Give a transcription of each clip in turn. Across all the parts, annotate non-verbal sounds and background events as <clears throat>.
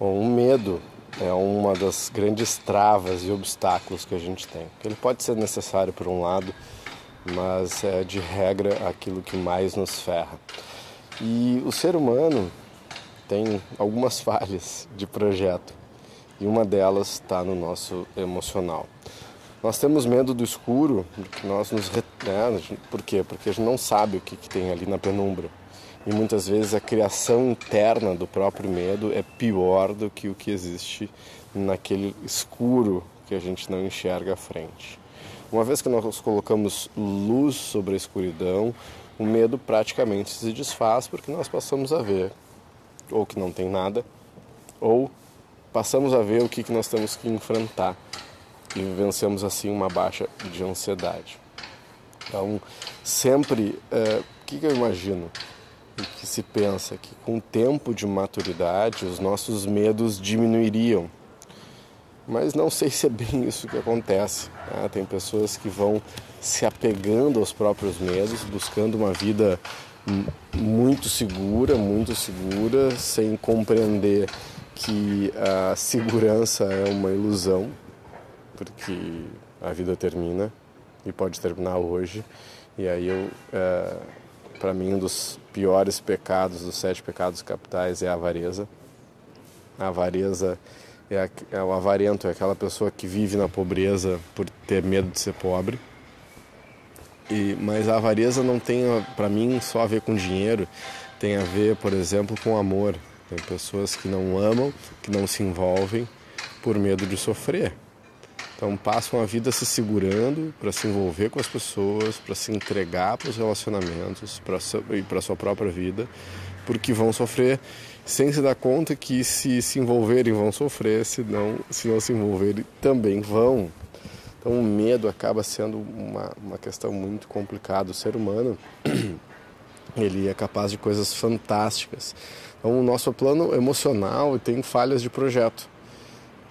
Bom, o medo é uma das grandes travas e obstáculos que a gente tem. Ele pode ser necessário por um lado, mas é de regra aquilo que mais nos ferra. E o ser humano tem algumas <laughs> falhas de projeto e uma delas está no nosso emocional. Nós temos medo do escuro, nós nos né? por quê? Porque a gente não sabe o que, que tem ali na penumbra. E muitas vezes a criação interna do próprio medo é pior do que o que existe naquele escuro que a gente não enxerga à frente. Uma vez que nós colocamos luz sobre a escuridão, o medo praticamente se desfaz porque nós passamos a ver ou que não tem nada, ou passamos a ver o que, nós temos que enfrentar e vivenciamos assim uma baixa de ansiedade. Então, sempre, é, o que, que eu imagino? Que se pensa que com o tempo de maturidade os nossos medos diminuiriam. Mas não sei se é bem <laughs> isso que acontece. Né? Tem pessoas que vão se apegando aos próprios medos, buscando uma vida muito segura, muito segura, sem compreender que a segurança é uma ilusão, porque a vida termina e pode terminar hoje. E aí eu, é, para mim, um dos piores pecados, dos sete pecados capitais, é a avareza. A avareza é, é o avarento, é aquela pessoa que vive na pobreza por ter medo de ser pobre e, mas a avareza não tem, para mim, só a ver com dinheiro, tem a ver, por exemplo, com amor. Tem pessoas que não amam, que não se envolvem por medo de sofrer. Então passam a vida se segurando para se envolver com as pessoas, para se entregar para os relacionamentos pra, e para a sua própria vida, porque vão sofrer sem se dar conta que se se envolverem vão sofrer, se não se, não se envolverem também vão. Então o medo acaba sendo uma, uma questão muito complicada. O ser humano <clears throat> ele é capaz de coisas fantásticas. Então o nosso plano emocional tem falhas de projeto.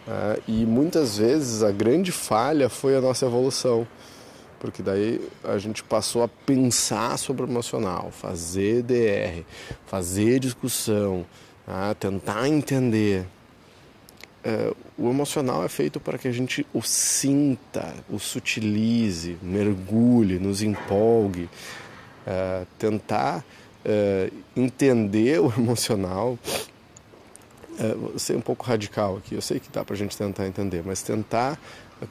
Uh, e muitas vezes a grande falha foi a nossa evolução. Porque daí a gente passou a pensar sobre o emocional, fazer DR, fazer discussão, uh, tentar entender é, o emocional é feito para que a gente o sinta, o sutilize, mergulhe, nos empolgue, é, tentar entender o <laughs> emocional. É, vou ser um pouco radical aqui, eu sei que dá para a gente tentar entender, mas tentar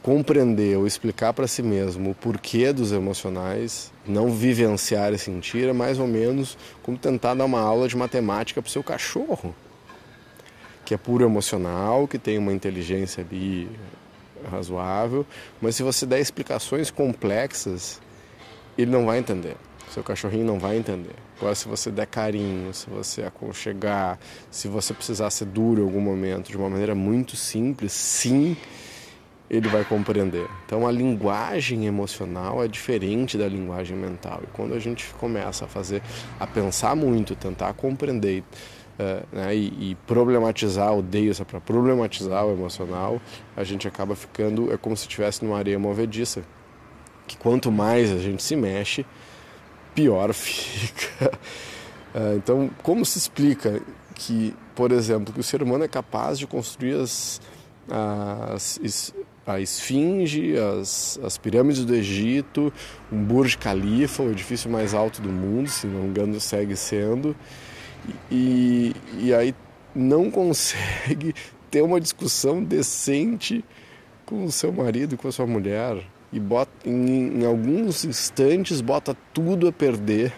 compreender ou explicar para si mesmo o porquê dos emocionais, não vivenciar e sentir, é mais ou menos como tentar dar uma aula de matemática para o seu cachorro que é puro emocional, que tem uma inteligência ali razoável, mas se você der explicações complexas, ele não vai entender. Seu cachorrinho não vai entender. Agora, se você der carinho, se você aconchegar, se você precisar ser duro em algum momento, de uma maneira muito simples, sim, ele vai compreender. Então, a linguagem emocional é diferente da linguagem mental. E quando a gente começa a fazer, a pensar muito, tentar compreender uh, né, e, e, problematizar, odeio essa para problematizar o emocional, a gente acaba ficando, é como se estivesse numa areia movediça, que quanto mais a gente se mexe, pior <laughs> fica. Uh, então, como se explica que, por exemplo, que o ser humano é capaz de construir as, as a esfinge, as, as pirâmides do Egito, um Burj Khalifa, o edifício mais alto do mundo, se não me engano segue sendo, e, e aí não <laughs> consegue ter uma discussão decente com o seu marido, com a sua mulher e bota em, em, alguns instantes bota tudo a perder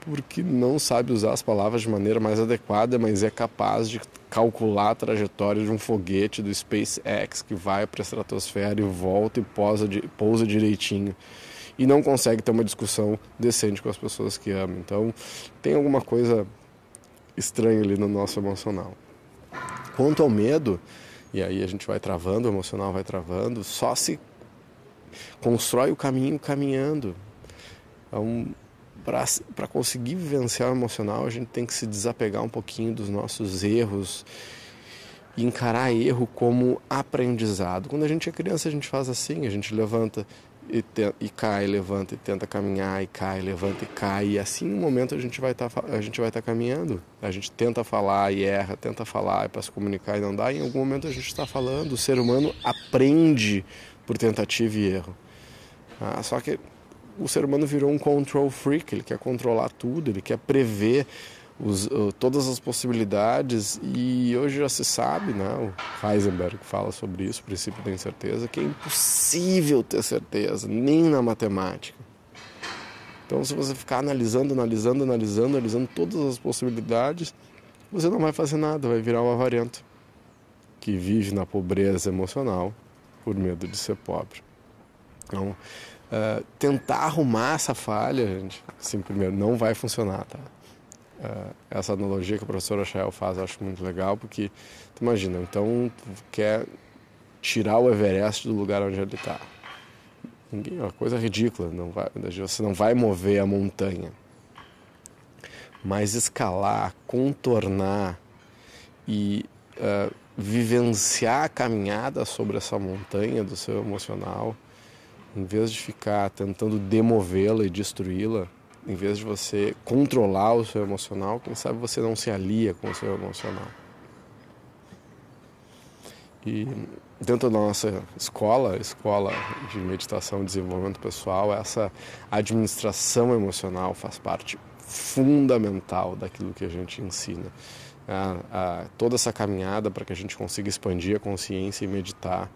porque não sabe usar as palavras de maneira mais adequada, mas é capaz de calcular a trajetória de um foguete do SpaceX que vai para a estratosfera e volta e pousa, pousa direitinho e não consegue ter uma discussão decente com as pessoas que ama. Então, tem alguma coisa estranho ali no nosso emocional. Quanto ao medo, e aí a gente vai travando, o emocional vai travando, só se constrói o caminho caminhando. Então, para conseguir vivenciar o emocional, a gente tem que se desapegar um pouquinho dos nossos erros e encarar erro como aprendizado. Quando a gente é criança, a gente faz assim, a gente levanta e, te, e cai, levanta e tenta caminhar e cai, levanta e cai. E assim, no momento a gente vai tá, estar tá caminhando. A gente tenta falar e erra, tenta falar para se comunicar e não dá. E em algum momento a gente está falando. O ser humano aprende por tentativa e erro. Ah, só que o ser humano virou um control freak. Ele quer controlar tudo. Ele quer prever os, todas as possibilidades e hoje já se sabe, né? O Heisenberg fala sobre isso, o princípio da incerteza, que é impossível ter certeza, nem na matemática. Então, se você ficar analisando, analisando, analisando, analisando todas as possibilidades, você não vai fazer nada, vai virar um avarento que vive na pobreza emocional por medo de ser pobre. Então, uh, tentar arrumar essa falha, gente, assim, primeiro, não vai funcionar, tá? Uh, essa analogia que a professora Chael faz eu acho muito legal, porque, tu imagina, então quer tirar o Everest do lugar onde ele está. É uma coisa ridícula, não vai, você não vai mover a montanha. Mas escalar, contornar e uh, vivenciar a caminhada sobre essa montanha do seu emocional, em vez de ficar tentando demovê-la e destruí-la, em vez de você controlar o seu emocional, quem sabe você não se alia com o seu emocional. E dentro da nossa escola, escola de meditação e desenvolvimento pessoal, essa administração emocional faz parte fundamental daquilo que a gente ensina. A, a, toda essa caminhada para que a gente consiga expandir a consciência e meditar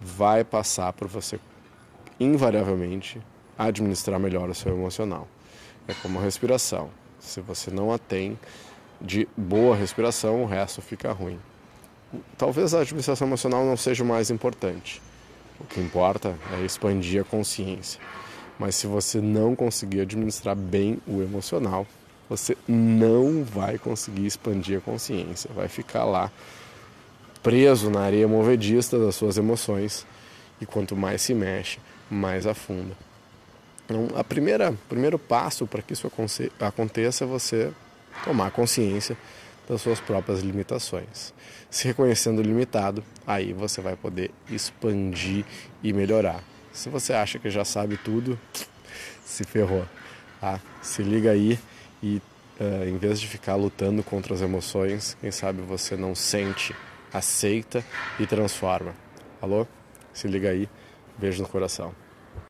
vai passar por você, invariavelmente, administrar melhor o seu emocional. É como a respiração. Se você não a tem de boa respiração, o resto fica ruim. Talvez a administração emocional não seja o mais importante. O que importa é expandir a consciência. Mas se você não conseguir administrar bem o emocional, você não vai conseguir expandir a consciência. Vai ficar lá preso na areia movediça das suas emoções e quanto mais se mexe, mais afunda. Então, a primeira primeiro passo para que isso aconteça é você tomar consciência das suas próprias limitações. Se reconhecendo limitado, aí você vai poder expandir e melhorar. Se você acha que já sabe tudo, <tsk> se ferrou. Tá? Se liga aí e uh, em vez de ficar lutando contra as emoções, quem sabe você não sente, aceita e transforma. Alô? Se liga aí. Beijo no coração.